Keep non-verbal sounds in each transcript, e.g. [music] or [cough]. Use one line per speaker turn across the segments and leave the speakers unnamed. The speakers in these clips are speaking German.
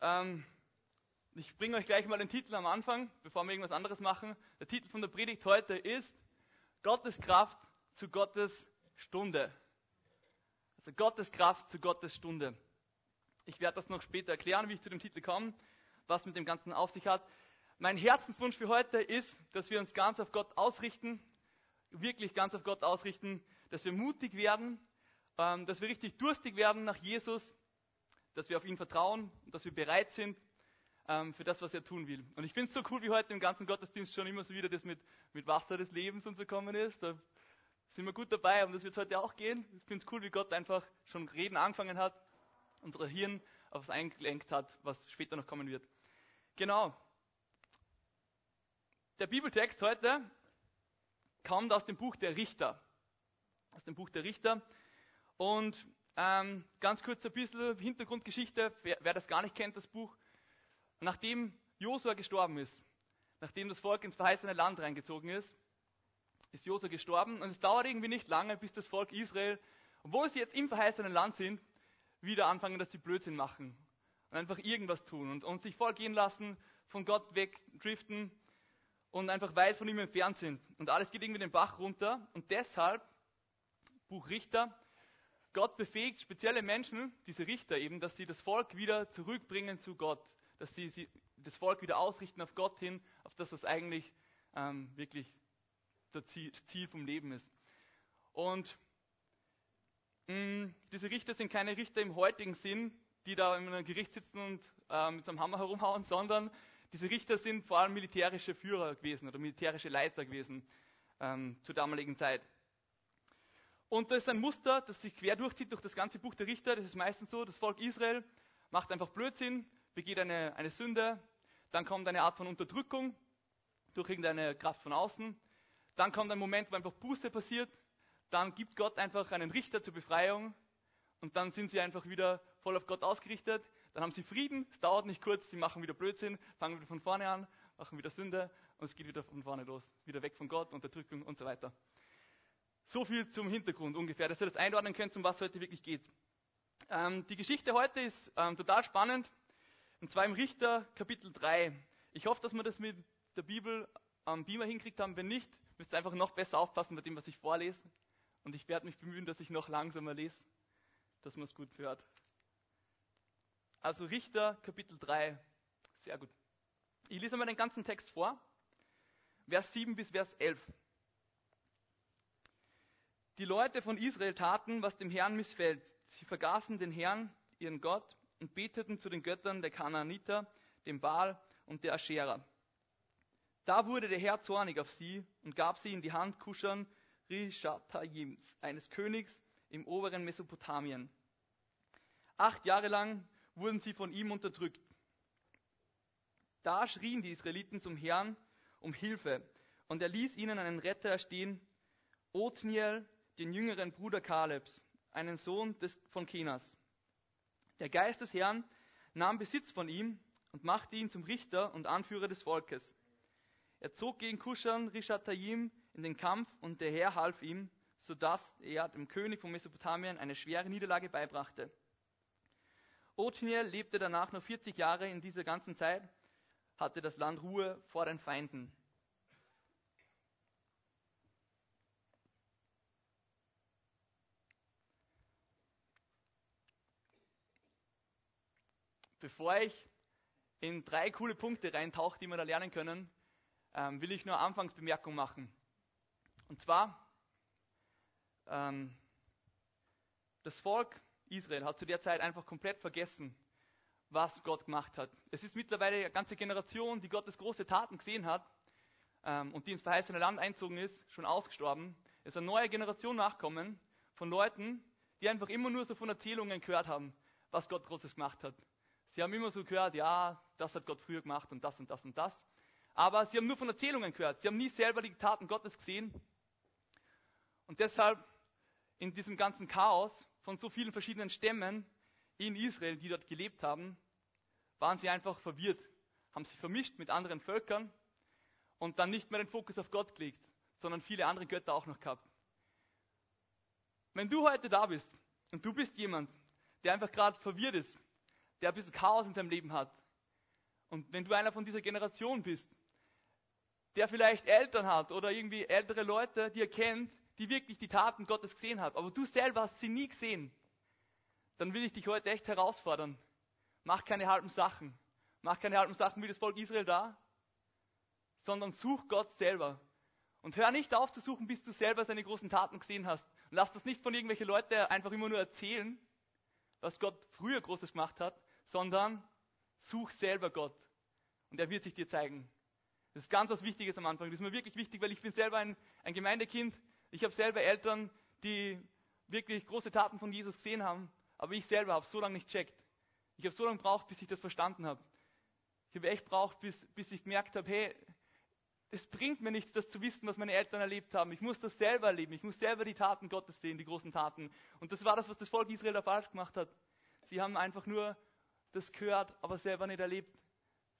Ähm, ich bringe euch gleich mal den Titel am Anfang, bevor wir irgendwas anderes machen. Der Titel von der Predigt heute ist Gottes Kraft zu Gottes Stunde. Also Gottes Kraft zu Gottes Stunde. Ich werde das noch später erklären, wie ich zu dem Titel komme, was mit dem Ganzen auf sich hat. Mein Herzenswunsch für heute ist, dass wir uns ganz auf Gott ausrichten, wirklich ganz auf Gott ausrichten, dass wir mutig werden, ähm, dass wir richtig durstig werden nach Jesus, dass wir auf ihn vertrauen und dass wir bereit sind ähm, für das, was er tun will. Und ich finde es so cool, wie heute im ganzen Gottesdienst schon immer so wieder das mit, mit Wasser des Lebens und so kommen ist. Da sind wir gut dabei, und das wird heute auch gehen. Ich finde es cool, wie Gott einfach schon Reden angefangen hat, unser Hirn auf was eingelenkt hat, was später noch kommen wird. Genau. Der Bibeltext heute kommt aus dem Buch der Richter. Aus dem Buch der Richter. Und ähm, ganz kurz ein bisschen Hintergrundgeschichte, wer, wer das gar nicht kennt, das Buch. Nachdem Josua gestorben ist, nachdem das Volk ins verheißene Land reingezogen ist, ist Josua gestorben und es dauert irgendwie nicht lange, bis das Volk Israel, obwohl sie jetzt im verheißenen Land sind, wieder anfangen, dass sie Blödsinn machen und einfach irgendwas tun und, und sich vorgehen lassen, von Gott wegdriften und einfach weit von ihm entfernt sind. Und alles geht irgendwie den Bach runter. Und deshalb, Buch Richter, Gott befähigt spezielle Menschen, diese Richter eben, dass sie das Volk wieder zurückbringen zu Gott. Dass sie, sie das Volk wieder ausrichten auf Gott hin, auf das, was eigentlich ähm, wirklich das Ziel, Ziel vom Leben ist. Und mh, mm, diese Richter sind keine Richter im heutigen Sinn, die da in einem Gericht sitzen und äh, mit so einem Hammer herumhauen, sondern diese Richter sind vor allem militärische Führer gewesen oder militärische Leiter gewesen ähm, zur damaligen Zeit. Und das ist ein Muster, das sich quer durchzieht durch das ganze Buch der Richter. Das ist meistens so, das Volk Israel macht einfach Blödsinn, begeht eine, eine Sünde, dann kommt eine Art von Unterdrückung durch irgendeine Kraft von außen, dann kommt ein Moment, wo einfach Buße passiert, dann gibt Gott einfach einen Richter zur Befreiung und dann sind sie einfach wieder voll auf Gott ausgerichtet. Dann haben sie Frieden, es dauert nicht kurz, sie machen wieder Blödsinn, fangen wieder von vorne an, machen wieder Sünde und es geht wieder von vorne los. Wieder weg von Gott, Unterdrückung und so weiter. So viel zum Hintergrund ungefähr, dass ihr das einordnen könnt, um was heute wirklich geht. Ähm, die Geschichte heute ist ähm, total spannend, und zwar im Richter Kapitel 3. Ich hoffe, dass wir das mit der Bibel am Beamer hinkriegt haben. Wenn nicht, müsst ihr einfach noch besser aufpassen bei dem, was ich vorlese. Und ich werde mich bemühen, dass ich noch langsamer lese, dass man es gut hört. Also Richter Kapitel 3. Sehr gut. Ich lese mal den ganzen Text vor. Vers 7 bis Vers 11. Die Leute von Israel taten, was dem Herrn missfällt. Sie vergaßen den Herrn, ihren Gott, und beteten zu den Göttern der Kanaaniter, dem Baal und der Aschera. Da wurde der Herr zornig auf sie und gab sie in die Hand Kuschan Rishatayims, eines Königs im oberen Mesopotamien. Acht Jahre lang wurden sie von ihm unterdrückt. Da schrien die Israeliten zum Herrn um Hilfe und er ließ ihnen einen Retter erstehen, Othniel, den jüngeren Bruder Kalebs, einen Sohn des, von Kenas. Der Geist des Herrn nahm Besitz von ihm und machte ihn zum Richter und Anführer des Volkes. Er zog gegen Kuschan Rishatayim in den Kampf und der Herr half ihm, so dass er dem König von Mesopotamien eine schwere Niederlage beibrachte. Othniel lebte danach noch 40 Jahre in dieser ganzen Zeit, hatte das Land Ruhe vor den Feinden. Bevor ich in drei coole Punkte reintauche, die wir da lernen können, ähm, will ich nur Anfangsbemerkung machen. Und zwar, ähm, das Volk Israel hat zu der Zeit einfach komplett vergessen, was Gott gemacht hat. Es ist mittlerweile eine ganze Generation, die Gottes große Taten gesehen hat ähm, und die ins verheißene Land einzogen ist, schon ausgestorben. Es ist eine neue Generation nachkommen von Leuten, die einfach immer nur so von Erzählungen gehört haben, was Gott Großes gemacht hat. Sie haben immer so gehört, ja, das hat Gott früher gemacht und das und das und das. Aber sie haben nur von Erzählungen gehört. Sie haben nie selber die Taten Gottes gesehen. Und deshalb in diesem ganzen Chaos von so vielen verschiedenen Stämmen in Israel, die dort gelebt haben, waren sie einfach verwirrt, haben sich vermischt mit anderen Völkern und dann nicht mehr den Fokus auf Gott gelegt, sondern viele andere Götter auch noch gehabt. Wenn du heute da bist und du bist jemand, der einfach gerade verwirrt ist, der ein bisschen Chaos in seinem Leben hat. Und wenn du einer von dieser Generation bist, der vielleicht Eltern hat oder irgendwie ältere Leute, die er kennt, die wirklich die Taten Gottes gesehen haben, aber du selber hast sie nie gesehen, dann will ich dich heute echt herausfordern. Mach keine halben Sachen. Mach keine halben Sachen wie das Volk Israel da, sondern such Gott selber. Und hör nicht auf zu suchen, bis du selber seine großen Taten gesehen hast. Und lass das nicht von irgendwelchen Leuten einfach immer nur erzählen, was Gott früher Großes gemacht hat, sondern such selber Gott. Und er wird sich dir zeigen. Das ist ganz was Wichtiges am Anfang. Das ist mir wirklich wichtig, weil ich bin selber ein, ein Gemeindekind. Ich habe selber Eltern, die wirklich große Taten von Jesus gesehen haben, aber ich selber habe so lange nicht checkt. Ich habe so lange gebraucht, bis ich das verstanden habe. Ich habe echt gebraucht, bis, bis ich gemerkt habe, hey, es bringt mir nichts, das zu wissen, was meine Eltern erlebt haben. Ich muss das selber erleben. Ich muss selber die Taten Gottes sehen, die großen Taten. Und das war das, was das Volk Israel da falsch gemacht hat. Sie haben einfach nur das gehört, aber selber nicht erlebt.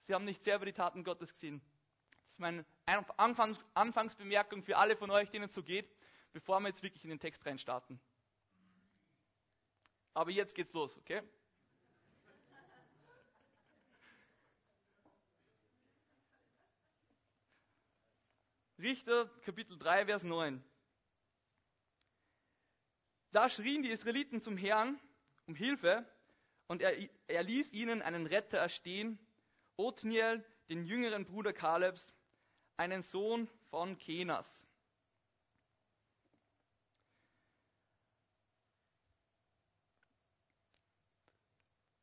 Sie haben nicht selber die Taten Gottes gesehen. Das ist meine Anfangs Anfangsbemerkung für alle von euch, denen es so geht, bevor wir jetzt wirklich in den Text reinstarten. Aber jetzt geht's los, okay? Richter Kapitel 3, Vers 9. Da schrien die Israeliten zum Herrn um Hilfe und er, er ließ ihnen einen Retter erstehen, Othniel, den jüngeren Bruder Kalebs, einen Sohn von Kenas.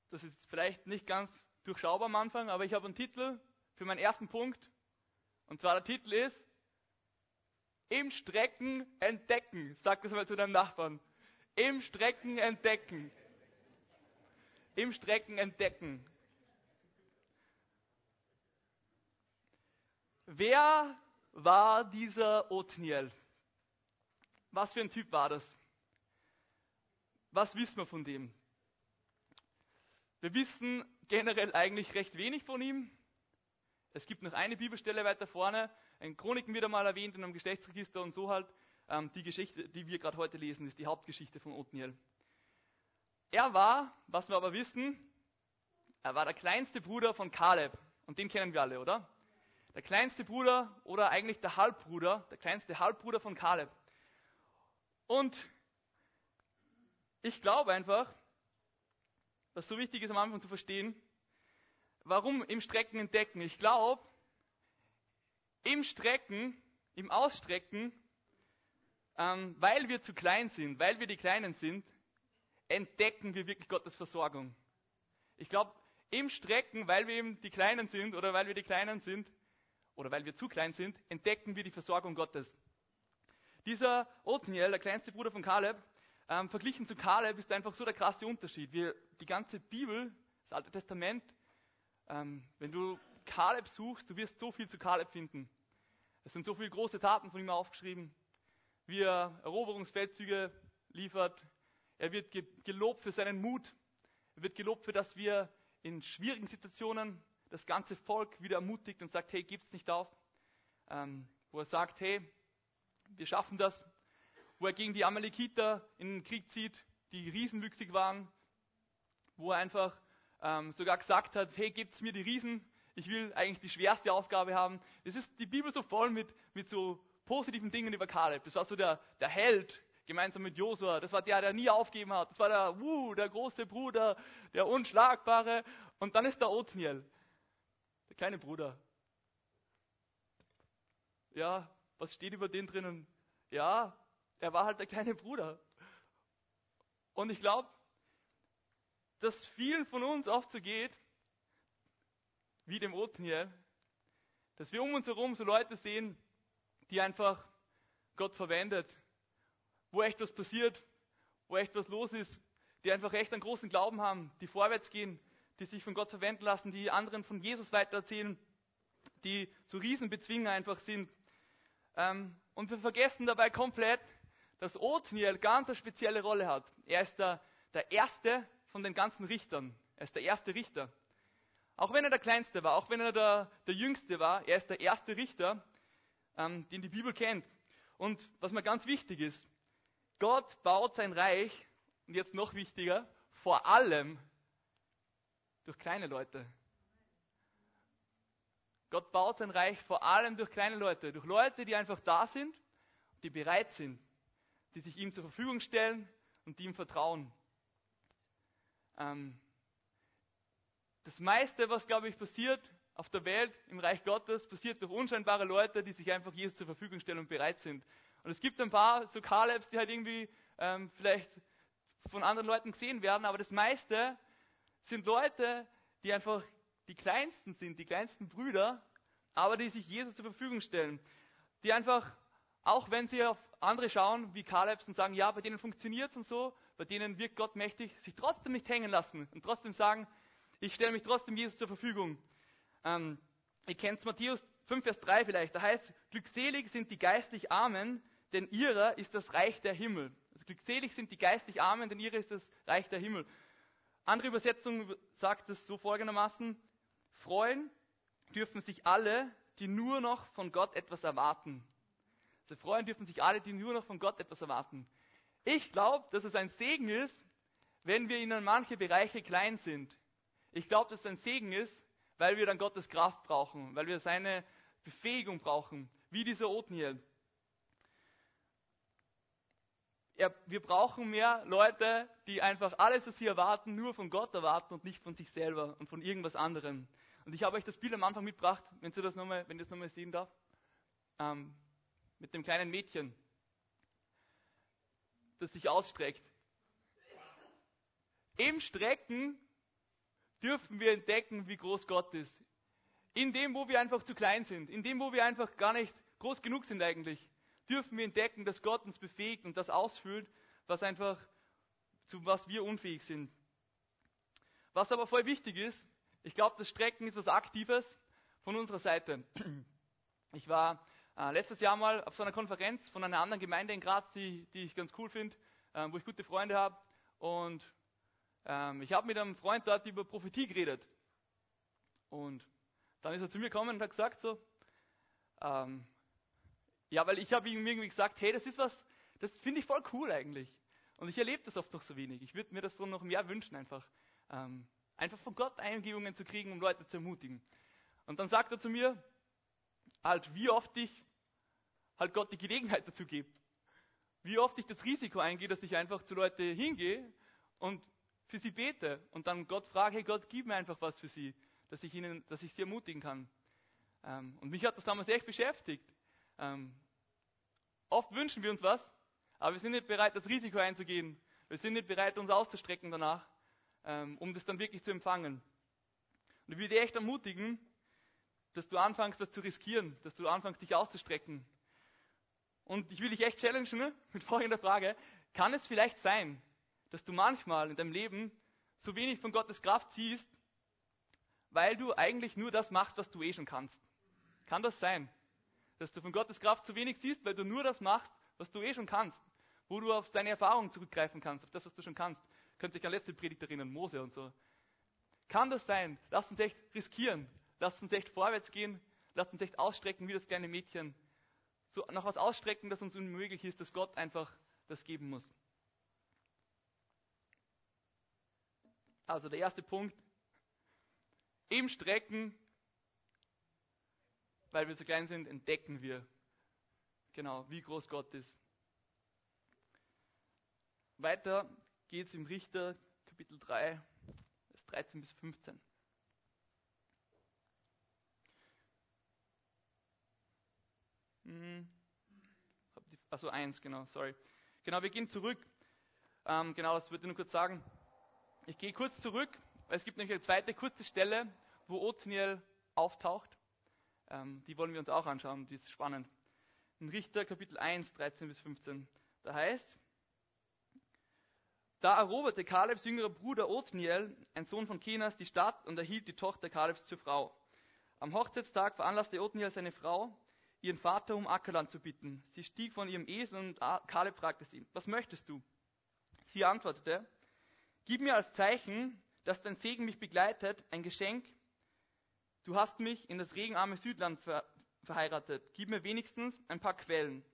Das ist vielleicht nicht ganz durchschaubar am Anfang, aber ich habe einen Titel für meinen ersten Punkt. Und zwar der Titel ist im Strecken entdecken. Sag das mal zu deinem Nachbarn. Im Strecken entdecken. Im Strecken entdecken. Wer war dieser Othniel? Was für ein Typ war das? Was wissen wir von dem? Wir wissen generell eigentlich recht wenig von ihm. Es gibt noch eine Bibelstelle weiter vorne, in Chroniken wird einmal erwähnt in einem Geschlechtsregister und so halt. Ähm, die Geschichte, die wir gerade heute lesen, ist die Hauptgeschichte von Othniel. Er war, was wir aber wissen, er war der kleinste Bruder von Kaleb. Und den kennen wir alle, oder? Der kleinste Bruder oder eigentlich der Halbbruder, der kleinste Halbbruder von Kaleb. Und ich glaube einfach, was so wichtig ist am Anfang zu verstehen, warum im Strecken entdecken. Ich glaube, im Strecken, im Ausstrecken, ähm, weil wir zu klein sind, weil wir die Kleinen sind, entdecken wir wirklich Gottes Versorgung. Ich glaube, im Strecken, weil wir eben die Kleinen sind oder weil wir die Kleinen sind oder weil wir zu klein sind, entdecken wir die Versorgung Gottes. Dieser Othniel, der kleinste Bruder von Kaleb, ähm, verglichen zu Kaleb ist einfach so der krasse Unterschied. Wir, die ganze Bibel, das Alte Testament, ähm, wenn du Kaleb suchst, du wirst so viel zu Kaleb finden. Es sind so viele große Taten von ihm aufgeschrieben, wie er Eroberungsfeldzüge liefert. Er wird gelobt für seinen Mut. Er wird gelobt für, dass wir in schwierigen Situationen das ganze Volk wieder ermutigt und sagt, hey, gibt's nicht auf. Ähm, wo er sagt, hey, wir schaffen das. Wo er gegen die Amalekiter in den Krieg zieht, die riesenwüchsig waren. Wo er einfach ähm, sogar gesagt hat, hey, gebt's mir die Riesen, ich will eigentlich die schwerste Aufgabe haben. Es ist die Bibel so voll mit, mit so positiven Dingen über Kaleb. Das war so der, der Held, gemeinsam mit Josua. Das war der, der nie aufgeben hat. Das war der, uh, der große Bruder, der Unschlagbare. Und dann ist der Othniel, der kleine Bruder. Ja, was steht über den drinnen? Ja, er war halt der kleine Bruder. Und ich glaube, dass vielen von uns oft so geht, wie dem Othniel, dass wir um uns herum so Leute sehen, die einfach Gott verwendet, wo echt was passiert, wo echt was los ist, die einfach echt einen großen Glauben haben, die vorwärts gehen, die sich von Gott verwenden lassen, die anderen von Jesus weitererzählen, die so Riesenbezwinger einfach sind. Ähm, und wir vergessen dabei komplett, dass Othniel ganz eine spezielle Rolle hat. Er ist der, der erste von den ganzen Richtern. Er ist der erste Richter. Auch wenn er der Kleinste war, auch wenn er der, der Jüngste war, er ist der erste Richter, ähm, den die Bibel kennt. Und was mir ganz wichtig ist, Gott baut sein Reich, und jetzt noch wichtiger, vor allem Durch kleine Leute. Gott baut sein Reich vor allem durch kleine Leute, durch Leute, die einfach da sind, die bereit sind, die sich ihm zur Verfügung stellen und die ihm vertrauen. Ähm, das meiste, was, glaube ich, passiert auf der Welt, im Reich Gottes, passiert durch unscheinbare Leute, die sich einfach Jesus zur Verfügung stellen und bereit sind. Und es gibt ein paar so Kalebs, die halt irgendwie ähm, vielleicht von anderen Leuten gesehen werden, aber das meiste sind Leute, die einfach die kleinsten sind, die kleinsten Brüder, aber die sich Jesus zur Verfügung stellen. Die einfach, auch wenn sie auf andere schauen, wie Kalebs und sagen, ja, bei denen funktioniert es und so, bei denen wirkt Gott mächtig, sich trotzdem nicht hängen lassen und trotzdem sagen, ich stelle mich trotzdem Jesus zur Verfügung. Ähm, ihr kennt Matthäus 5, Vers 3 vielleicht, da heißt, glückselig sind die geistlich Armen, denn ihrer ist das Reich der Himmel. Also glückselig sind die geistlich Armen, denn ihrer ist das Reich der Himmel. Andere Übersetzung sagt es so folgendermaßen, freuen dürfen sich alle, die nur noch von Gott etwas erwarten. Also freuen dürfen sich alle, die nur noch von Gott etwas erwarten. Ich glaube, dass es ein Segen ist, wenn wir in manche Bereiche klein sind. Ich glaube, dass es ein Segen ist, weil wir dann Gottes Kraft brauchen, weil wir seine Befähigung brauchen, wie dieser Othniel. Ja, wir brauchen mehr Leute, die einfach alles, was sie erwarten, nur von Gott erwarten und nicht von sich selber und von irgendwas anderem. Und ich habe euch das Bild am Anfang mitgebracht, wenn ihr das nochmal, wenn sehen darf, ähm, mit dem kleinen Mädchen, das sich ausstreckt. Im Strecken dürfen wir entdecken, wie groß Gott ist. In dem, wo wir einfach zu klein sind, in dem, wo wir einfach gar nicht groß genug sind eigentlich dürfen wir entdecken, dass Gott uns befähigt und das ausfüllt, was einfach, zu was wir unfähig sind. Was aber voll wichtig ist, ich glaube, das Strecken ist was Aktives von unserer Seite. Ich war äh, letztes Jahr mal auf so einer Konferenz von einer anderen Gemeinde in Graz, die, die ich ganz cool finde, äh, wo ich gute Freunde habe. Und ähm, ich habe mit einem Freund dort über Prophetie geredet. Und dann ist er zu mir gekommen und hat gesagt so, ähm, ja, weil ich habe ihm irgendwie gesagt, hey, das ist was, das finde ich voll cool eigentlich. Und ich erlebe das oft noch so wenig. Ich würde mir das so noch mehr wünschen, einfach. Ähm, einfach von Gott Eingebungen zu kriegen, um Leute zu ermutigen. Und dann sagt er zu mir, halt, wie oft ich halt Gott die Gelegenheit dazu gebe. Wie oft ich das Risiko eingehe, dass ich einfach zu Leute hingehe und für sie bete und dann Gott frage, hey Gott, gib mir einfach was für sie, dass ich ihnen, dass ich sie ermutigen kann. Ähm, und mich hat das damals echt beschäftigt. Ähm, Oft wünschen wir uns was, aber wir sind nicht bereit, das Risiko einzugehen. Wir sind nicht bereit, uns auszustrecken danach, ähm, um das dann wirklich zu empfangen. Und ich will dich echt ermutigen, dass du anfängst, das zu riskieren, dass du anfängst, dich auszustrecken. Und ich will dich echt challengen ne, mit folgender Frage. Kann es vielleicht sein, dass du manchmal in deinem Leben so wenig von Gottes Kraft ziehst, weil du eigentlich nur das machst, was du eh schon kannst? Kann das sein? Dass du von Gottes Kraft zu wenig siehst, weil du nur das machst, was du eh schon kannst, wo du auf deine Erfahrung zurückgreifen kannst, auf das, was du schon kannst. Könnt sich an letzte Predigt erinnern, Mose und so. Kann das sein? Lass uns echt riskieren. Lass uns echt vorwärts gehen. Lass uns echt ausstrecken wie das kleine Mädchen. So nach was ausstrecken, das uns unmöglich ist, dass Gott einfach das geben muss. Also der erste Punkt. Im Strecken weil wir so klein sind, entdecken wir genau, wie groß Gott ist. Weiter geht es im Richter Kapitel 3, Vers 13 bis 15. Also eins, genau, sorry. Genau, wir gehen zurück. Ähm, genau, das würde ich nur kurz sagen. Ich gehe kurz zurück, weil es gibt nämlich eine zweite kurze Stelle, wo Othniel auftaucht. Ähm, die wollen wir uns auch anschauen, die ist spannend. In Richter Kapitel 1, 13 bis 15. Da heißt, da eroberte Kalebs jüngerer Bruder Othniel, ein Sohn von Kenas, die Stadt und erhielt die Tochter Kalebs zur Frau. Am Hochzeitstag veranlasste Othniel seine Frau, ihren Vater um Ackerland zu bitten. Sie stieg von ihrem Esel und Kaleb fragte sie, was möchtest du? Sie antwortete, gib mir als Zeichen, dass dein Segen mich begleitet, ein Geschenk, Du hast mich in das regenarme Südland ver verheiratet. Gib mir wenigstens ein paar Quellen.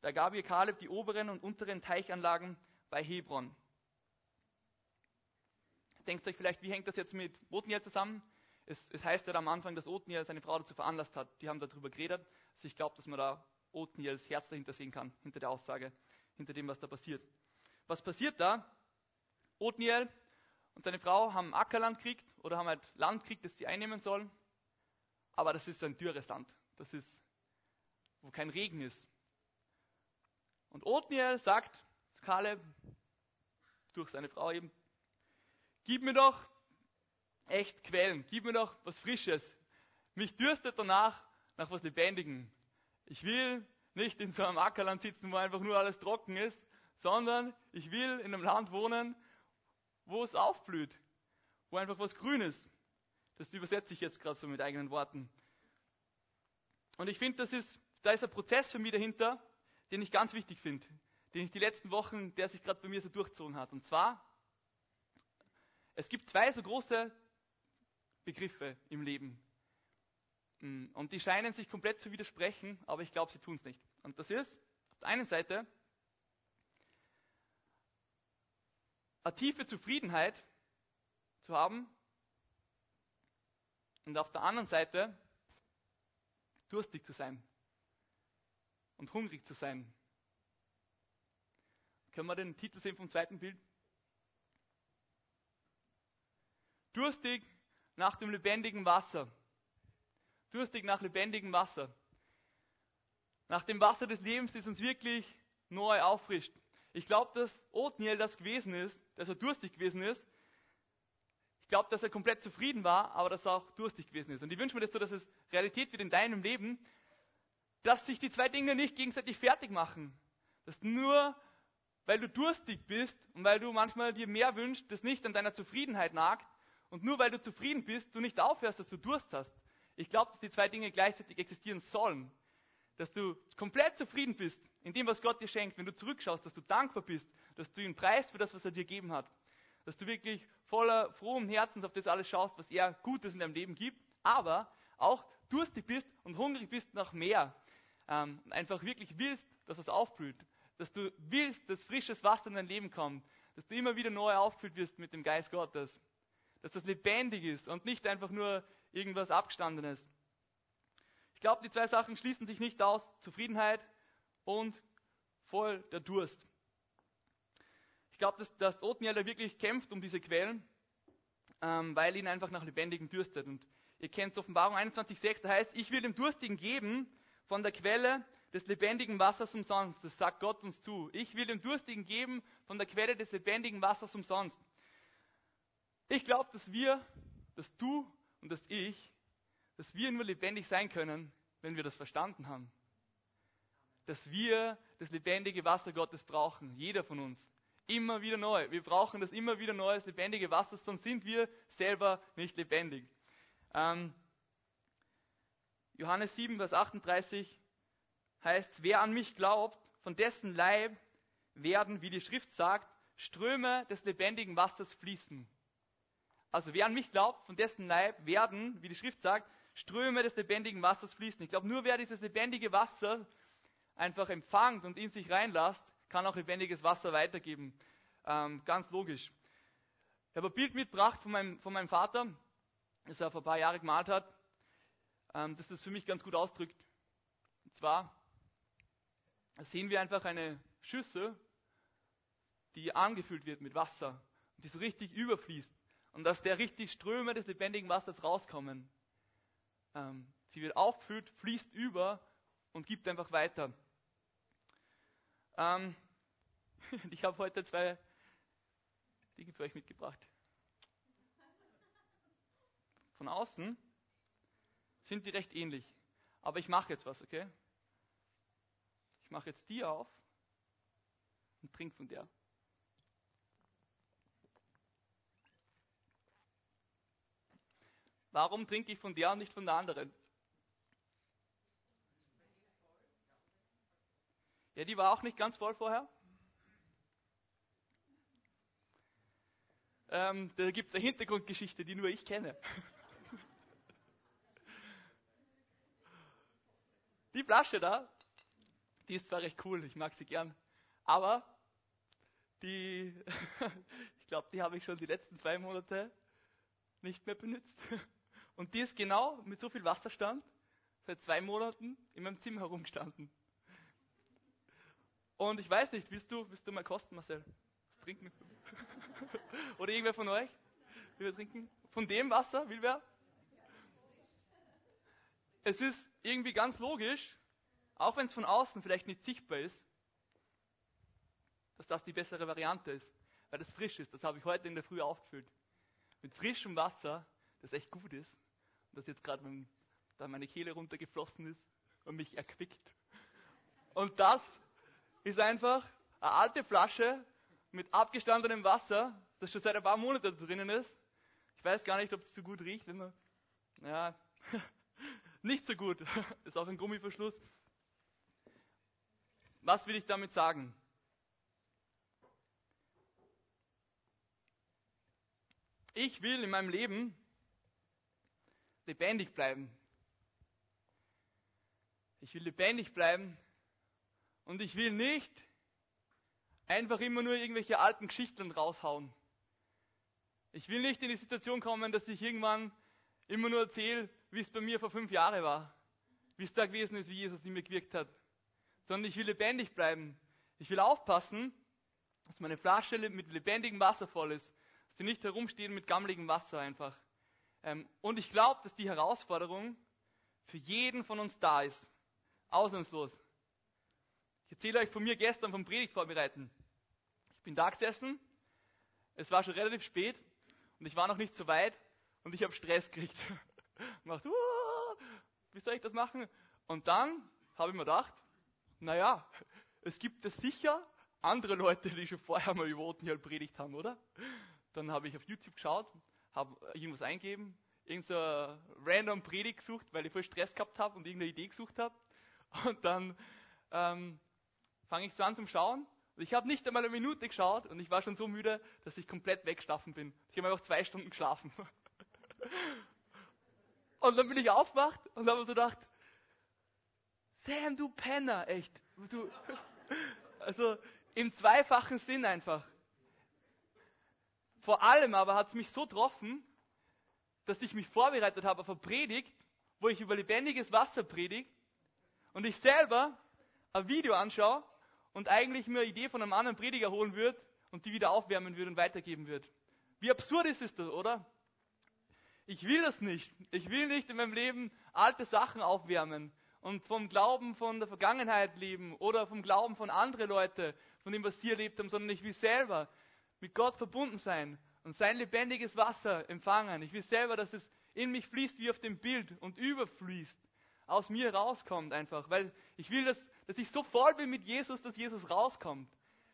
Da gab ihr Kaleb die oberen und unteren Teichanlagen bei Hebron. Denkt euch vielleicht, wie hängt das jetzt mit Othniel zusammen? Es, es heißt ja am Anfang, dass Othniel seine Frau dazu veranlasst hat. Die haben darüber geredet. Also ich glaube, dass man da Othniels Herz dahinter sehen kann, hinter der Aussage, hinter dem, was da passiert. Was passiert da? Othniel und seine Frau haben Ackerland gekriegt oder haben halt Land gekriegt, das sie einnehmen sollen. Aber das ist ein dürres Land. Das ist, wo kein Regen ist. Und Othniel sagt zu Kaleb, durch seine Frau eben, gib mir doch echt Quellen, gib mir doch was Frisches. Mich dürstet danach nach was Lebendigem. Ich will nicht in so einem Ackerland sitzen, wo einfach nur alles trocken ist, sondern ich will in einem Land wohnen, wo es aufblüht, wo einfach was Grünes. Das übersetze ich jetzt gerade so mit eigenen Worten. Und ich finde, ist, da ist ein Prozess für mich dahinter, den ich ganz wichtig finde, den ich die letzten Wochen, der sich gerade bei mir so durchzogen hat. Und zwar, es gibt zwei so große Begriffe im Leben. Mm, und die scheinen sich komplett zu widersprechen, aber ich glaube, sie tun es nicht. Und das ist auf der einen Seite eine tiefe Zufriedenheit zu haben und auf der anderen Seite durstig zu sein und hungrig zu sein. Können wir den Titel sehen vom zweiten Bild? Durstig nach dem lebendigen Wasser. Durstig nach lebendigem Wasser. Nach dem Wasser des Lebens, das uns wirklich neu auffrischt. Ich glaube, dass Othniel das gewesen ist, dass er durstig gewesen ist. Ich glaube, dass er komplett zufrieden war, aber dass er auch durstig gewesen ist. Und ich wünsche mir das so, dass es Realität wird in deinem Leben, dass sich die zwei Dinge nicht gegenseitig fertig machen. Dass nur, weil du durstig bist und weil du manchmal dir mehr wünschst, das nicht an deiner Zufriedenheit nagt. Und nur weil du zufrieden bist, du nicht aufhörst, dass du Durst hast. Ich glaube, dass die zwei Dinge gleichzeitig existieren sollen. Dass du komplett zufrieden bist in dem, was Gott dir schenkt, wenn du zurückschaust, dass du dankbar bist, dass du ihn preist für das, was er dir gegeben hat. Dass du wirklich voller frohem Herzens auf das alles schaust, was er Gutes in deinem Leben gibt, aber auch durstig bist und hungrig bist nach mehr. Ähm, einfach wirklich willst, dass was aufblüht. Dass du willst, dass frisches Wasser in dein Leben kommt. Dass du immer wieder neu aufblüht wirst mit dem Geist Gottes. Dass das lebendig ist und nicht einfach nur irgendwas Abgestandenes. Ich glaube, die zwei Sachen schließen sich nicht aus. Zufriedenheit und voll der Durst. Ich glaube, dass, dass Othniel wirklich kämpft um diese Quellen, ähm, weil ihn einfach nach Lebendigem dürstet. Und ihr kennt Offenbarung 21,6, da heißt, ich will dem Durstigen geben von der Quelle des lebendigen Wassers umsonst. Das sagt Gott uns zu. Ich will dem Durstigen geben von der Quelle des lebendigen Wassers umsonst. Ich glaube, dass wir, dass du und dass ich, dass wir nur lebendig sein können, wenn wir das verstanden haben. Dass wir das lebendige Wasser Gottes brauchen, jeder von uns. Immer wieder neu. Wir brauchen das immer wieder neu, das lebendige Wasser, sonst sind wir selber nicht lebendig. Ähm, Johannes 7, Vers 38 heißt, wer an mich glaubt, von dessen Leib werden, wie die Schrift sagt, Ströme des lebendigen Wassers fließen. Also wer an mich glaubt, von dessen Leib werden, wie die Schrift sagt, Ströme des lebendigen Wassers fließen. Ich glaube, nur wer dieses lebendige Wasser einfach empfangt und in sich reinlasst, kann auch lebendiges Wasser weitergeben. Ähm, ganz logisch. Ich habe ein Bild mitgebracht von meinem, von meinem Vater, das er vor ein paar Jahren gemalt hat, ähm, das das für mich ganz gut ausdrückt. Und zwar sehen wir einfach eine Schüssel, die angefüllt wird mit Wasser und die so richtig überfließt und dass der richtig Ströme des lebendigen Wassers rauskommen. Ähm, sie wird aufgefüllt, fließt über und gibt einfach weiter. Ähm, [laughs] ich habe heute zwei Dinge für euch mitgebracht. Von außen sind die recht ähnlich. Aber ich mache jetzt was, okay? Ich mache jetzt die auf und trink von der. Warum trinke ich von der und nicht von der anderen? Ja, die war auch nicht ganz voll vorher. Ähm, da gibt es eine Hintergrundgeschichte, die nur ich kenne. [laughs] Die Flasche da, die ist zwar recht cool, ich mag sie gern, aber die, [laughs] glaube, die habe ich schon die letzten zwei Monate nicht mehr benutzt. Und die ist genau mit so viel Wasserstand seit zwei Monaten in meinem Zimmer herumgestanden. Und ich weiß nicht, willst du, willst du mal kosten, Marcel? Was trinken? [laughs] Oder irgendwer von euch? Will wir trinken? Von dem Wasser will wer? Es ist irgendwie ganz logisch, auch wenn es von außen vielleicht nicht sichtbar ist, dass das die bessere Variante ist, weil es frisch ist. Das habe ich heute in der Früh aufgefüllt. Mit frischem Wasser, das echt gut ist, und das jetzt gerade da meine Kehle runtergeflossen ist und mich erquickt. Und das ist einfach eine alte Flasche mit abgestandenem Wasser, das schon seit ein paar Monaten drinnen ist. Ich weiß gar nicht, ob es zu gut riecht, wenn man, ja, [laughs] nicht so gut. [laughs] Ist auch ein Gummiverschluss. Was will ich damit sagen? Ich will in meinem Leben lebendig bleiben. Ich will lebendig bleiben und ich will nicht einfach immer nur irgendwelche alten Geschichten raushauen. Ich will nicht in die Situation kommen, dass ich irgendwann immer nur erzähle, wie es bei mir vor fünf Jahren war, wie es da gewesen ist, wie Jesus in mir gewirkt hat, sondern ich will lebendig bleiben. Ich will aufpassen, dass meine Flasche mit lebendigem Wasser voll ist, dass die nicht herumstehen mit gammeligem Wasser einfach. Ähm, und ich glaube, dass die Herausforderung für jeden von uns da ist. Ausnahmslos. Ich erzähle euch von mir gestern vom Predigt vorbereiten. Ich bin da gesessen, es war schon relativ spät und ich war noch nicht so weit und ich habe Stress gekriegt. [laughs] Macht, wie soll ich das machen? Und dann habe ich mir gedacht, naja, es gibt es sicher andere Leute, die schon vorher mal über Othniel predigt haben, oder? Dann habe ich auf YouTube geschaut, habe irgendwas eingeben, irgendeine random Predigt gesucht, weil ich voll Stress gehabt habe und irgendeine Idee gesucht habe. Und dann ähm, fange ich so an zum Schauen. Und ich habe nicht einmal eine Minute geschaut und ich war schon so müde, dass ich komplett weggeschlafen bin. Ich habe einfach zwei Stunden geschlafen. [laughs] Und dann bin ich aufgewacht und habe so gedacht, Sam, du Penner, echt. Du, also im zweifachen Sinn einfach. Vor allem aber hat es mich so getroffen, dass ich mich vorbereitet habe auf eine Predigt, wo ich über lebendiges Wasser predige und ich selber ein Video anschaue und eigentlich mir eine Idee von einem anderen Prediger holen würde und die wieder aufwärmen würde und weitergeben würde. Wie absurd ist es das, oder? Ich will das nicht. Ich will nicht in meinem Leben alte Sachen aufwärmen und vom Glauben von der Vergangenheit leben oder vom Glauben von anderen Leuten, von dem, was sie erlebt haben, sondern ich will selber mit Gott verbunden sein und sein lebendiges Wasser empfangen. Ich will selber, dass es in mich fließt wie auf dem Bild und überfließt aus mir rauskommt einfach, weil ich will, dass, dass ich so voll bin mit Jesus, dass Jesus rauskommt.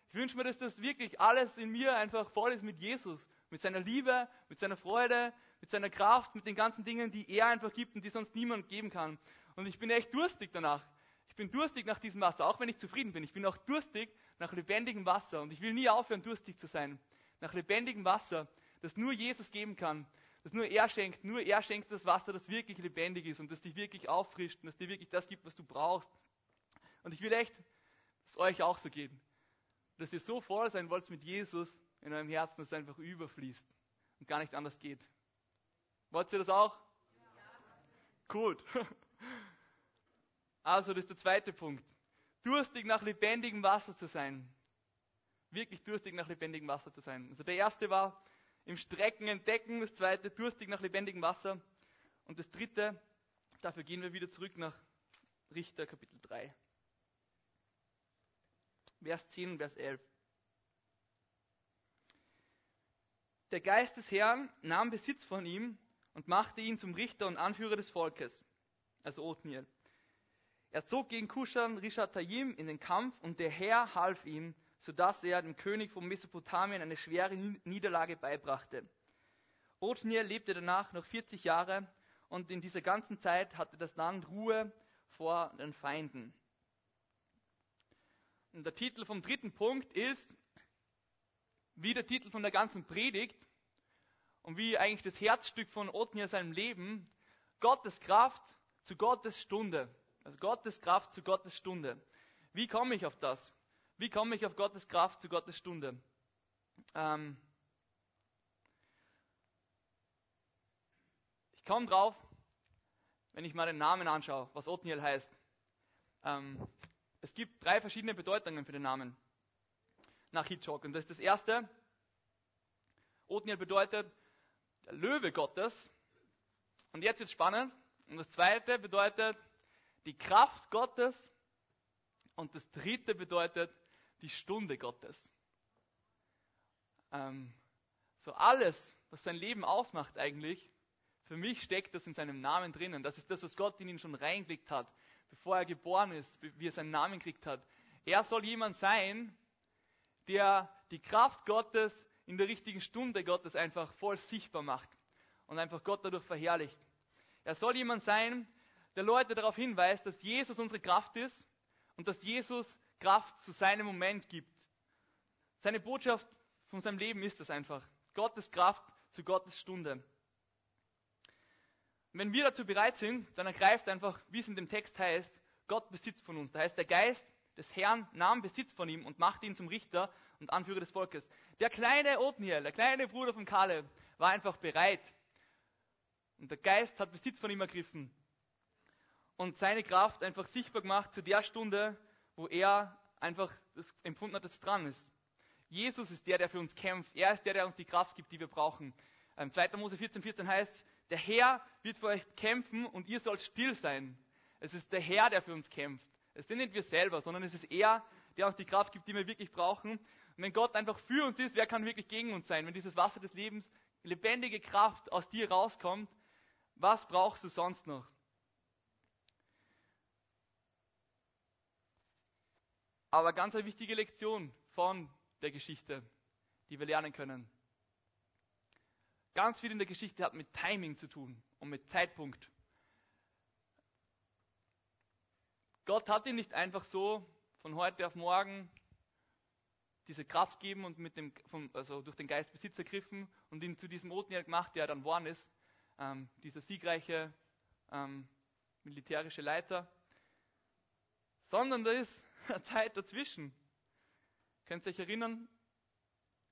Ich wünsche mir, dass das wirklich alles in mir einfach voll ist mit Jesus, mit seiner Liebe, mit seiner Freude, mit seiner Kraft, mit den ganzen Dingen, die er einfach gibt und die sonst niemand geben kann. Und ich bin echt durstig danach. Ich bin durstig nach diesem Wasser, auch wenn ich zufrieden bin. Ich bin auch durstig nach lebendigem Wasser und ich will nie aufhören, durstig zu sein. Nach lebendigem Wasser, das nur Jesus geben kann das nur er schenkt. Nur er schenkt das Wasser, das wirklich lebendig ist und das dich wirklich auffrischt und das dir wirklich das gibt, was du brauchst. Und ich will echt, dass es euch auch so geht. Dass ihr so voll sein wollt mit Jesus in eurem Herzen, dass es einfach überfließt und gar nicht anders geht. Wollt ihr das auch? Ja. Gut. [laughs] Also, das ist der zweite Punkt. Durstig nach lebendigem Wasser zu sein. Wirklich durstig nach lebendigem Wasser zu sein. Also der erste war, im Strecken entdecken, das zweite durstig nach lebendigem Wasser und das dritte, dafür gehen wir wieder zurück nach Richter Kapitel 3. Vers 10 und Vers 11. Der Geist des Herrn nahm Besitz von ihm und machte ihn zum Richter und Anführer des Volkes, also Othniel. Er zog gegen Kushan Rishatayim in den Kampf und der Herr half ihm, sodass er dem König von Mesopotamien eine schwere Niederlage beibrachte. Othniel lebte danach noch 40 Jahre und in dieser ganzen Zeit hatte das Land Ruhe vor den Feinden. Und der Titel vom dritten Punkt ist, wie der Titel von der ganzen Predigt und wie eigentlich das Herzstück von Othniel seinem Leben, Gottes Kraft zu Gottes Stunde. Also Gottes Kraft zu Gottes Stunde. Wie komme ich auf das? Wie komme ich auf Gottes Kraft zu Gottes Stunde? Ähm ich komme drauf, wenn ich mal den Namen anschaue, was Othniel heißt. Ähm es gibt drei verschiedene Bedeutungen für den Namen nach Hitchcock. Und das ist das erste. Othniel bedeutet der Löwe Gottes. Und jetzt wird es spannend. Und das zweite bedeutet die Kraft Gottes. Und das dritte bedeutet die Stunde Gottes. Ähm, so alles, was sein Leben ausmacht eigentlich, für mich steckt das in seinem Namen drinnen. Das ist das, was Gott in ihn schon reingelegt hat, bevor er geboren ist, wie er seinen Namen gekriegt hat. Er soll jemand sein, der die Kraft Gottes in der richtigen Stunde Gottes einfach voll sichtbar macht und einfach Gott dadurch verherrlicht. Er soll jemand sein, der Leute darauf hinweist, dass Jesus unsere Kraft ist und dass Jesus Kraft zu seinem Moment gibt. Seine Botschaft von seinem Leben ist das einfach. Gottes Kraft zu Gottes Stunde. Wenn wir dazu bereit sind, dann ergreift einfach, wie es in dem Text heißt, Gott besitzt von uns. Da heißt, der Geist des Herrn nahm Besitz von ihm und machte ihn zum Richter und Anführer des Volkes. Der kleine Othniel, der kleine Bruder von Kaleb, war einfach bereit. Und der Geist hat Besitz von ihm ergriffen und seine Kraft einfach sichtbar gemacht zu der Stunde, wo er einfach empfunden hat, dass es dran ist. Jesus ist der, der für uns kämpft. Er ist der, der uns die Kraft gibt, die wir brauchen. 2. Ähm, Mose 14, 14 heißt, der Herr wird für euch kämpfen und ihr sollt still sein. Es ist der Herr, der für uns kämpft. Es sind nicht wir selber, sondern es ist er, der uns die Kraft gibt, die wir wirklich brauchen. Und wenn Gott einfach für uns ist, wer kann wirklich gegen uns sein? Wenn dieses Wasser des Lebens, lebendige Kraft aus dir rauskommt, was brauchst du sonst noch? Aber ganz eine wichtige Lektion von der Geschichte, die wir lernen können. Ganz viel in der Geschichte hat mit Timing zu tun und mit Zeitpunkt. Gott hat ihn nicht einfach so von heute auf morgen diese Kraft geben und mit dem, vom, also durch den Geist Besitz ergriffen und ihn zu diesem Othniel gemacht, der dann geworden ist, ähm, dieser siegreiche ähm, militärische Leiter, sondern da ist [laughs] eine Zeit dazwischen. Könnt ihr euch erinnern?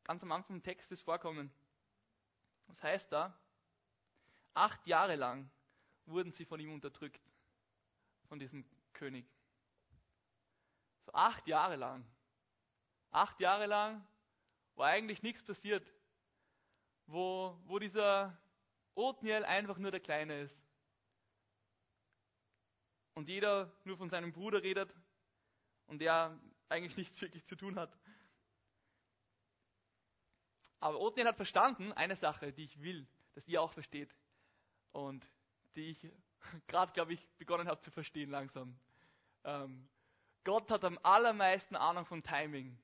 Ganz am Anfang im Text ist vorkommen. Was heißt da? Acht Jahre lang wurden sie von ihm unterdrückt, von diesem König. So acht Jahre lang. Acht Jahre lang war eigentlich nichts passiert, wo, wo dieser Othniel einfach nur der Kleine ist. Und jeder nur von seinem Bruder redet und der eigentlich nichts wirklich zu tun hat. Aber Othniel hat verstanden, eine Sache, die ich will, dass ihr auch versteht. Und die ich [laughs] gerade, glaube ich, begonnen habe zu verstehen langsam. Ähm, Gott hat am allermeisten Ahnung von Timing.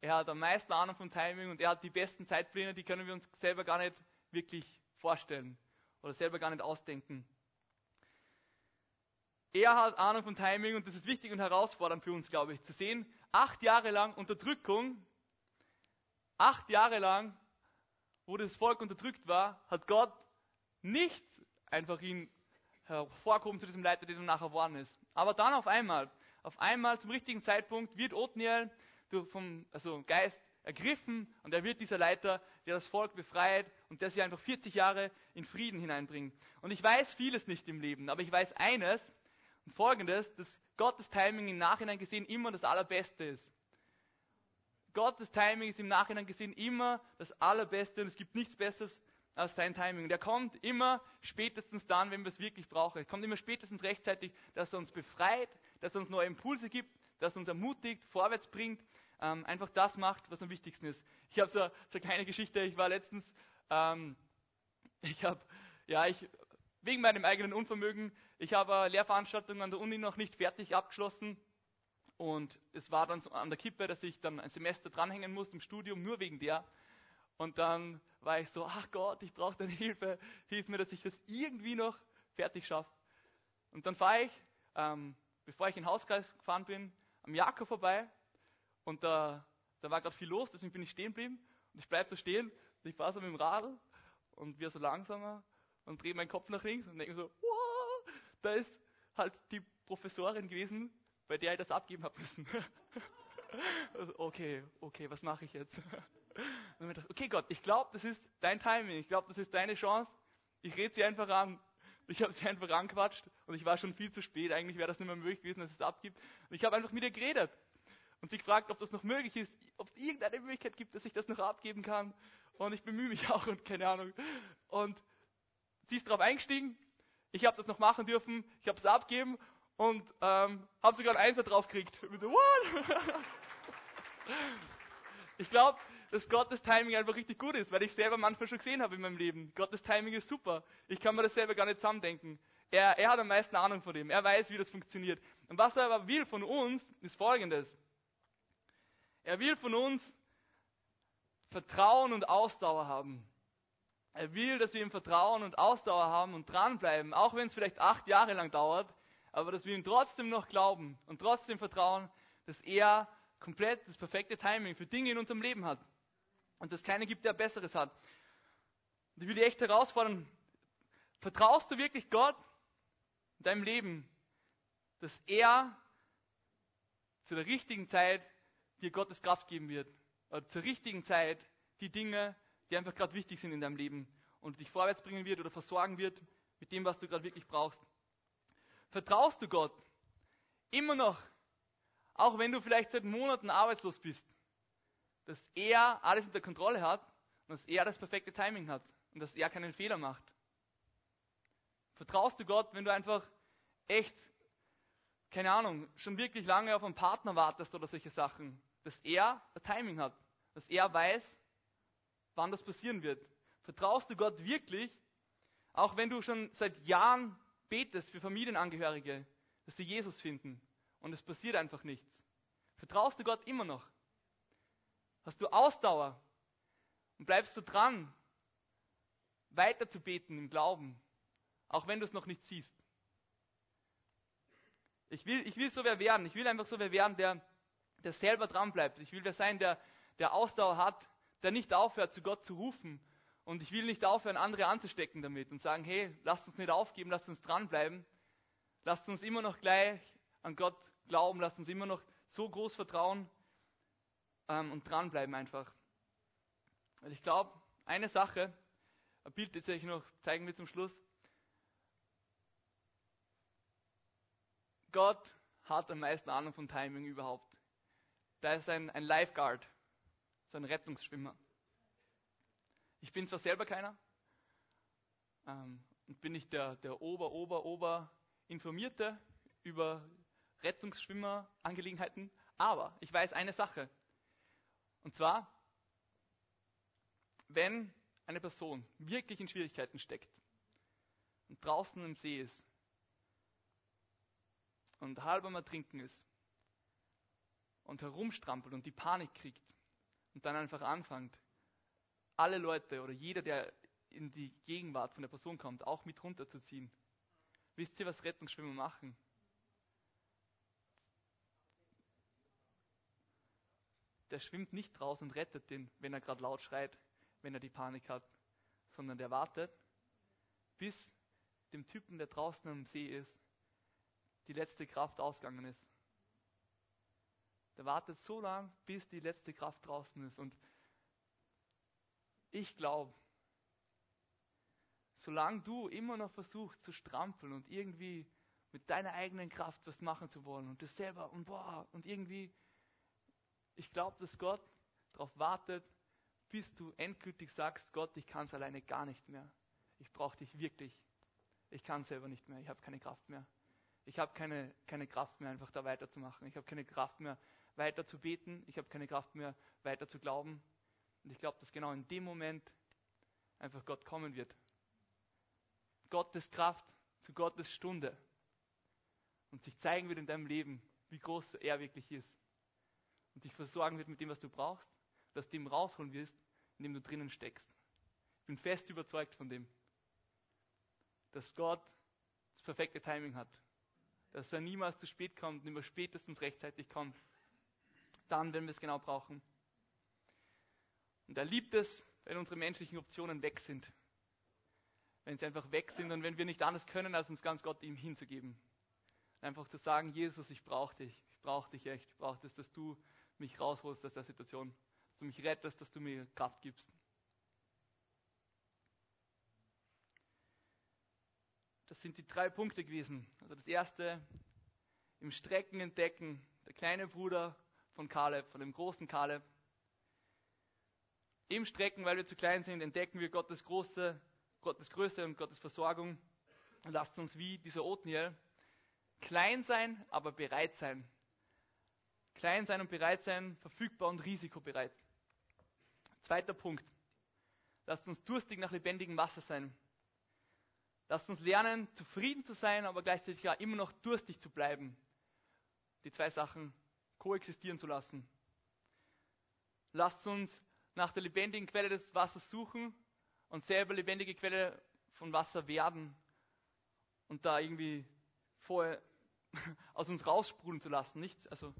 Er hat am meisten Ahnung von Timing und er hat die besten Zeitpläne, die können wir uns selber gar nicht wirklich vorstellen oder selber gar nicht ausdenken. Er hat Ahnung von Timing und das ist wichtig und herausfordernd für uns, glaube ich, zu sehen, acht Jahre lang Unterdrückung, acht Jahre lang, wo das Volk unterdrückt war, hat Gott nicht einfach ihn hervorgehoben zu diesem Leiter, der dann nachher geworden ist. Aber dann auf einmal, auf einmal zum richtigen Zeitpunkt wird Othniel vom also Geist ergriffen und er wird dieser Leiter, der das Volk befreit und der sie einfach 40 Jahre in Frieden hineinbringt. Und ich weiß vieles nicht im Leben, aber ich weiß eines, und folgendes, dass Gottes Timing im Nachhinein gesehen immer das Allerbeste ist. Gottes Timing ist im Nachhinein gesehen immer das Allerbeste und es gibt nichts Besseres als sein Timing. Und er kommt immer spätestens dann, wenn wir es wirklich brauchen. Er kommt immer spätestens rechtzeitig, dass er uns befreit, dass er uns neue Impulse gibt, dass er uns ermutigt, vorwärts bringt, ähm, einfach das macht, was am wichtigsten ist. Ich habe so, so eine kleine Geschichte, ich war letztens, ähm, ich habe, ja, ich wegen meinem eigenen Unvermögen. Ich habe Lehrveranstaltungen an der Uni noch nicht fertig abgeschlossen. Und es war dann so an der Kippe, dass ich dann ein Semester dranhängen musste im Studium, nur wegen der. Und dann war ich so, ach Gott, ich brauche deine Hilfe. Hilf mir, dass ich das irgendwie noch fertig schaffe. Und dann fahre ich, ähm, bevor ich in den Hauskreis gefahren bin, am Jakob vorbei. Und da, da war gerade viel los, deswegen bin ich stehen geblieben. Und ich bleibe so stehen. Und ich fahre so mit dem Radl und wir so langsamer und drehe meinen Kopf nach links und denke so, wow, da ist halt die Professorin gewesen, bei der ich das abgeben habe müssen. [laughs] also, okay, okay, was mache ich jetzt? und dann dachte, okay Gott, ich glaube, das ist dein Timing, ich glaube, das ist deine Chance. Ich rede sie einfach an. Ich habe sie einfach anquatscht und ich war schon viel zu spät. Eigentlich wäre das nicht mehr möglich gewesen, dass es abgibt. Und ich habe einfach mit ihr geredet und sie gefragt, ob das noch möglich ist, ob es irgendeine Möglichkeit gibt, dass ich das noch abgeben kann. Und ich bemühe mich [laughs] auch und keine Ahnung. Und sie ist darauf eingestiegen. Ich habe das noch machen dürfen. Ich habe es abgeben und ähm, habe sogar ein Einser drauf gekriegt. [laughs] Ich glaube, dass Gottes Timing einfach richtig gut ist, weil ich selber manchmal schon gesehen habe in meinem Leben. Gottes Timing ist super. Ich kann mir das selber gar nicht zusammendenken. Er, er hat am meisten Ahnung von dem. Er weiß, wie das funktioniert. Und was er aber will von uns, ist Folgendes. Er will von uns Vertrauen und Ausdauer haben. Er will, dass wir ihm Vertrauen und Ausdauer haben und dranbleiben, auch wenn es vielleicht acht Jahre lang dauert, aber dass wir ihm trotzdem noch glauben und trotzdem vertrauen, dass er komplett das perfekte Timing für Dinge in unserem Leben hat und dass keiner gibt, der Besseres hat. Und ich will dich echt herausfordern, vertraust du wirklich Gott in deinem Leben, dass er zu der richtigen Zeit dir Gottes Kraft geben wird, oder zur richtigen Zeit die Dinge, die einfach gerade wichtig sind in deinem Leben und dich vorwärts bringen wird oder versorgen wird mit dem, was du gerade wirklich brauchst. Vertraust du Gott? Immer noch, auch wenn du vielleicht seit Monaten arbeitslos bist, dass er alles unter Kontrolle hat und dass er das perfekte Timing hat und dass er keinen Fehler macht. Vertraust du Gott, wenn du einfach echt, keine Ahnung, schon wirklich lange auf einen Partner wartest oder solche Sachen, dass er ein Timing hat, dass er weiß, wann das passieren wird. Vertraust du Gott wirklich, auch wenn du schon seit Jahren betest für Familienangehörige, dass sie Jesus finden und es passiert einfach nichts? Vertraust du Gott immer noch? Hast du Ausdauer und bleibst du dran, weiter zu beten im Glauben, auch wenn du es noch nicht siehst? Ich will, ich will so wer werden. Ich will einfach so wer werden, der, der selber dran bleibt. Ich will wer sein, der, der Ausdauer hat, der nicht aufhört, zu Gott zu rufen. Und ich will nicht aufhören, andere anzustecken damit und sagen, hey, lasst uns nicht aufgeben, lasst uns dranbleiben. Lasst uns immer noch gleich an Gott glauben, lasst uns immer noch so groß vertrauen, ähm, und dranbleiben einfach. Und ich glaube, eine Sache, ein Bild, das ich noch zeigen will zum Schluss. Gott hat am meisten Ahnung von Timing überhaupt. Da ist ein, ein Lifeguard, so ein Rettungsschwimmer. Ich bin zwar selber keiner ähm, und bin nicht der, der Ober, Ober, Ober Informierte über Rettungsschwimmer-Angelegenheiten, aber ich weiß eine Sache. Und zwar, wenn eine Person wirklich in Schwierigkeiten steckt und draußen im See ist und halb am Ertrinken ist und herumstrampelt und die Panik kriegt und dann einfach anfängt, alle Leute oder jeder, der in die Gegenwart von der Person kommt, auch mit runterzuziehen. Wisst ihr, was Rettungsschwimmer machen? der schwimmt nicht raus und rettet den, wenn er gerade laut schreit, wenn er die Panik hat, sondern der wartet, bis dem Typen, der draußen am See ist, die letzte Kraft ausgegangen ist. Der wartet so lange, bis die letzte Kraft draußen ist. Und ich glaube, solange du immer noch versuchst zu strampeln und irgendwie mit deiner eigenen Kraft was machen zu wollen und das selber und boah und irgendwie ich glaube, dass Gott darauf wartet, bis du endgültig sagst, Gott, ich kann es alleine gar nicht mehr. Ich brauche dich wirklich. Ich kann selber nicht mehr. Ich habe keine Kraft mehr. Ich habe keine, keine Kraft mehr, einfach da weiterzumachen. Ich habe keine Kraft mehr, weiter zu beten. Ich habe keine Kraft mehr, weiter zu glauben. Und ich glaube, dass genau in dem Moment einfach Gott kommen wird. Gottes Kraft zu Gottes Stunde. Und sich zeigen wird in deinem Leben, wie groß er wirklich ist und dich versorgen wird mit dem, was du brauchst, dass du ihm rausholen wirst, indem du drinnen steckst. Ich bin fest überzeugt von dem, dass Gott das perfekte Timing hat, dass er niemals zu spät kommt und immer spätestens rechtzeitig kommt. Dann, wenn wir es genau brauchen. Und er liebt es, wenn unsere menschlichen Optionen weg sind. Wenn sie einfach weg sind und wenn wir nicht anders können, als uns ganz Gott ihm hinzugeben. Einfach zu sagen, Jesus, ich brauche dich. Ich brauche dich echt. Ich brauche das, dass du mich rausholst aus der Situation, dass du mich rettest, dass du mir Kraft gibst. das sind die drei Punkte gewesen. Also das erste, im Strecken entdecken, der kleine Bruder von Kaleb, von dem großen Kaleb. Im Strecken, weil wir zu klein sind, entdecken wir Gottes große, Gottes Größe und Gottes Versorgung. Lasst uns wie dieser Othniel klein sein, aber bereit sein. Klein sein und bereit sein, verfügbar und risikobereit. Zweiter Punkt. Lasst uns durstig nach lebendigem Wasser sein. Lasst uns lernen, zufrieden zu sein, aber gleichzeitig ja immer noch durstig zu bleiben. Die zwei Sachen koexistieren zu lassen. Lasst uns nach der lebendigen Quelle des Wassers suchen und selber lebendige Quelle von Wasser werden und da irgendwie vorher [laughs] aus uns raussprudeln zu lassen. Nicht, also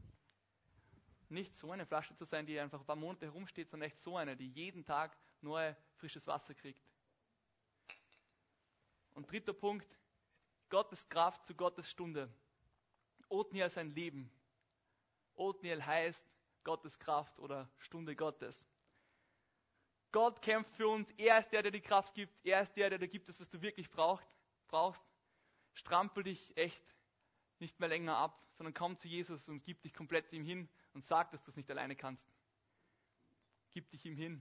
nicht so eine Flasche zu sein, die einfach ein paar Monate herumsteht, sondern echt so eine, die jeden Tag neu frisches Wasser kriegt. Und dritter Punkt, Gottes Kraft zu Gottes Stunde. Othniel sein Leben. Othniel heißt Gottes Kraft oder Stunde Gottes. Gott kämpft für uns. Er ist der, der die Kraft gibt. Er ist der, der dir gibt, das, was du wirklich braucht, brauchst. Strampel dich echt nicht mehr länger ab, sondern komm zu Jesus und gib dich komplett ihm hin und sag, dass du es nicht alleine kannst. Gib dich ihm hin.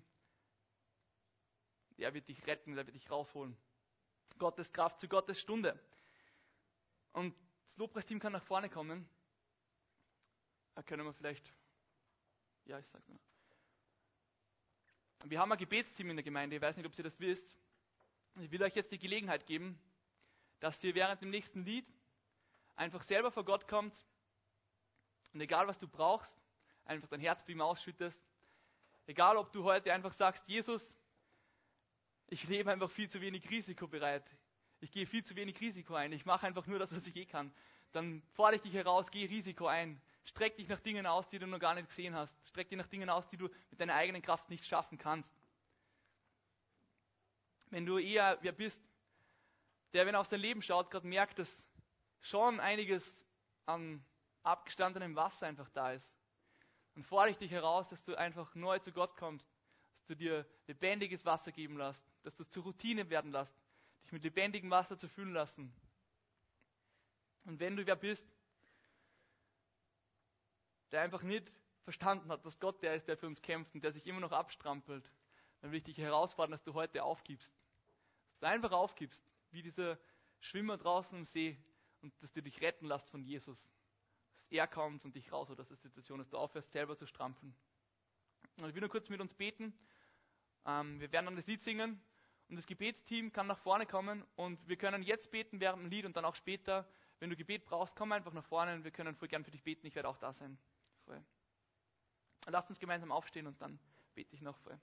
Er wird dich retten, er wird dich rausholen. Gottes Kraft zu Gottes Stunde. Und das Lobpreisteam kann nach vorne kommen. Da können wir vielleicht, ja, ich sag's noch. Wir haben ein Gebetsteam in der Gemeinde, ich weiß nicht, ob ihr das wisst. Ich will euch jetzt die Gelegenheit geben, dass ihr während dem nächsten Lied einfach selber vor Gott kommt und egal was du brauchst, einfach dein Herz bei ihm ausschüttest. Egal ob du heute einfach sagst, Jesus, ich lebe einfach viel zu wenig risikobereit. Ich gehe viel zu wenig Risiko ein. Ich mache einfach nur das, was ich eh kann. Dann fordere ich dich heraus, geh Risiko ein. Streck dich nach Dingen aus, die du noch gar nicht gesehen hast. Streck dich nach Dingen aus, die du mit deiner eigenen Kraft nicht schaffen kannst. Wenn du eher wer bist, der, wenn er auf sein Leben schaut, gerade merkt, dass schon einiges an abgestandenem Wasser einfach da ist, dann fordere ich dich heraus, dass du einfach neu zu Gott kommst, dass du dir lebendiges Wasser geben lässt, dass du es zur Routine werden lässt, dich mit lebendigem Wasser zu füllen lassen. Und wenn du wer bist, der einfach nicht verstanden hat, dass Gott der ist, der für uns kämpft und der sich immer noch abstrampelt, dann will ich dich herausfordern, dass du heute aufgibst. Dass du einfach aufgibst, wie dieser Schwimmer draußen im See und dass du dich retten lässt von Jesus. Dass er kommt und dich rausholt aus der Situation, dass du aufhörst, selber zu strampeln. Und ich will nur kurz mit uns beten. Ähm, wir werden dann das Lied singen und das Gebetsteam kann nach vorne kommen und wir können jetzt beten während dem Lied und dann auch später. Wenn du Gebet brauchst, komm einfach nach vorne und wir können voll gern für dich beten. Ich werde auch da sein. Voll. Lasst uns gemeinsam aufstehen und dann bete ich noch voll.